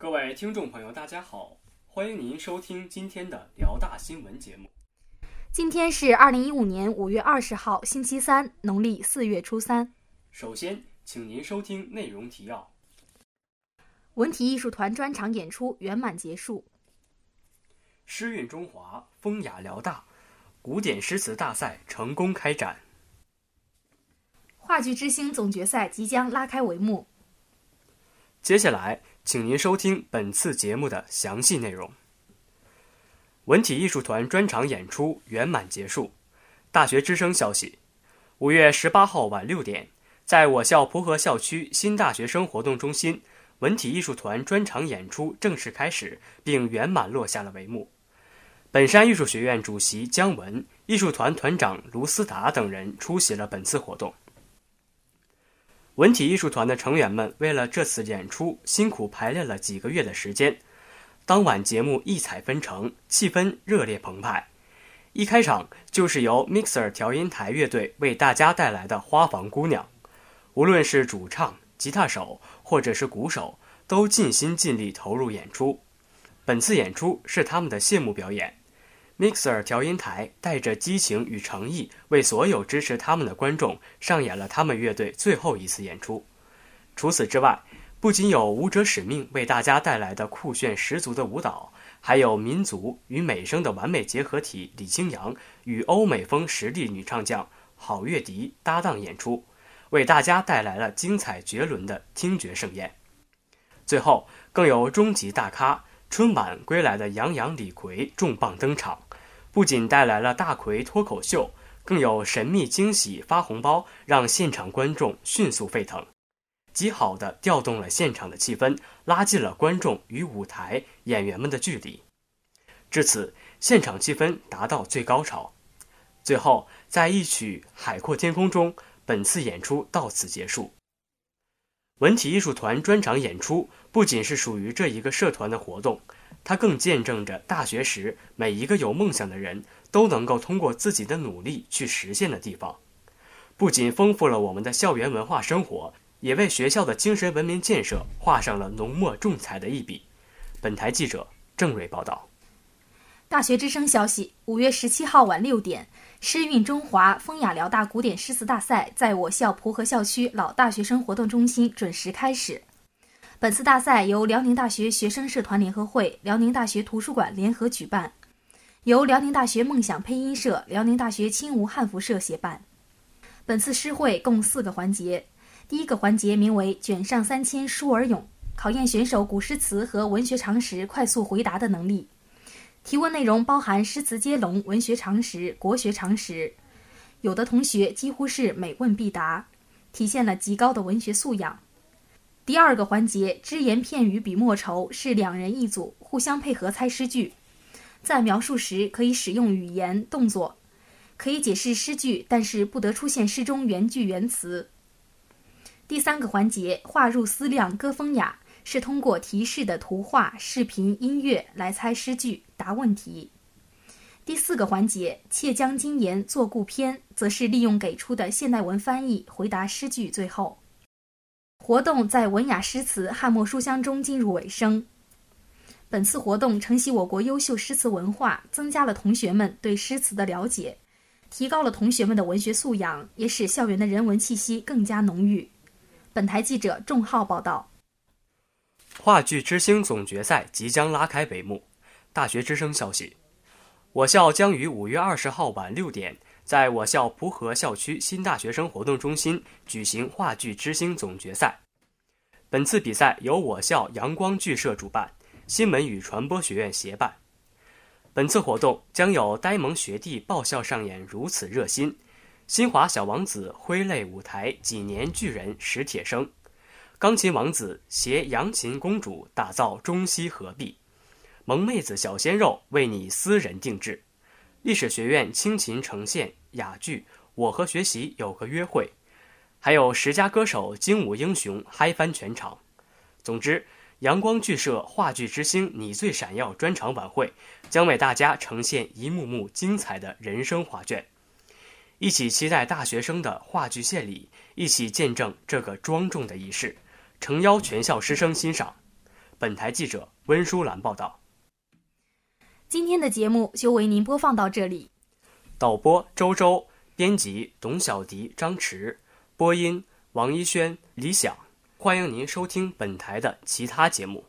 各位听众朋友，大家好，欢迎您收听今天的辽大新闻节目。今天是二零一五年五月二十号，星期三，农历四月初三。首先，请您收听内容提要：文体艺术团专场演出圆满结束；诗韵中华，风雅辽大，古典诗词大赛成功开展；话剧之星总决赛即将拉开帷幕。接下来，请您收听本次节目的详细内容。文体艺术团专场演出圆满结束。大学之声消息：五月十八号晚六点，在我校蒲河校区新大学生活动中心，文体艺术团专场演出正式开始，并圆满落下了帷幕。本山艺术学院主席姜文、艺术团团长卢思达等人出席了本次活动。文体艺术团的成员们为了这次演出，辛苦排练了几个月的时间。当晚节目异彩纷呈，气氛热烈澎湃。一开场就是由 Mixer 调音台乐队为大家带来的《花房姑娘》，无论是主唱、吉他手或者是鼓手，都尽心尽力投入演出。本次演出是他们的谢幕表演。Mixer 调音台带着激情与诚意，为所有支持他们的观众上演了他们乐队最后一次演出。除此之外，不仅有舞者使命为大家带来的酷炫十足的舞蹈，还有民族与美声的完美结合体李清阳与欧美风实力女唱将郝月迪搭档演出，为大家带来了精彩绝伦的听觉盛宴。最后，更有终极大咖春晚归来的杨洋、李逵重磅登场。不仅带来了大奎脱口秀，更有神秘惊喜发红包，让现场观众迅速沸腾，极好的调动了现场的气氛，拉近了观众与舞台演员们的距离。至此，现场气氛达到最高潮。最后，在一曲《海阔天空》中，本次演出到此结束。文体艺术团专场演出不仅是属于这一个社团的活动。它更见证着大学时每一个有梦想的人都能够通过自己的努力去实现的地方，不仅丰富了我们的校园文化生活，也为学校的精神文明建设画上了浓墨重彩的一笔。本台记者郑蕊报道。大学之声消息：五月十七号晚六点，诗韵中华风雅辽大古典诗词大赛在我校蒲河校区老大学生活动中心准时开始。本次大赛由辽宁大学学生社团联合会、辽宁大学图书馆联合举办，由辽宁大学梦想配音社、辽宁大学轻无汉服社协办。本次诗会共四个环节，第一个环节名为“卷上三千书而咏”，考验选手古诗词和文学常识快速回答的能力。提问内容包含诗词接龙、文学常识、国学常识，有的同学几乎是每问必答，体现了极高的文学素养。第二个环节，只言片语笔墨愁，是两人一组，互相配合猜诗句。在描述时可以使用语言、动作，可以解释诗句，但是不得出现诗中原句原词。第三个环节，画入思量歌风雅，是通过提示的图画、视频、音乐来猜诗句、答问题。第四个环节，窃将金言作故篇，则是利用给出的现代文翻译回答诗句。最后。活动在文雅诗词、翰墨书香中进入尾声。本次活动承袭我国优秀诗词文化，增加了同学们对诗词的了解，提高了同学们的文学素养，也使校园的人文气息更加浓郁。本台记者仲浩报道。话剧之星总决赛即将拉开帷幕。大学之声消息，我校将于五月二十号晚六点。在我校蒲河校区新大学生活动中心举行话剧之星总决赛。本次比赛由我校阳光剧社主办，新闻与传播学院协办。本次活动将有呆萌学弟爆笑上演如此热心，新华小王子挥泪舞台几年巨人史铁生，钢琴王子携扬琴公主打造中西合璧，萌妹子小鲜肉为你私人定制，历史学院倾情呈现。哑剧《我和学习有个约会》，还有十佳歌手精武英雄嗨翻全场。总之，阳光剧社话剧之星你最闪耀专场晚会将为大家呈现一幕幕精彩的人生画卷。一起期待大学生的话剧献礼，一起见证这个庄重的仪式。诚邀全校师生欣赏。本台记者温淑兰报道。今天的节目就为您播放到这里。导播周周，编辑董小迪、张弛，播音王一轩、李想。欢迎您收听本台的其他节目。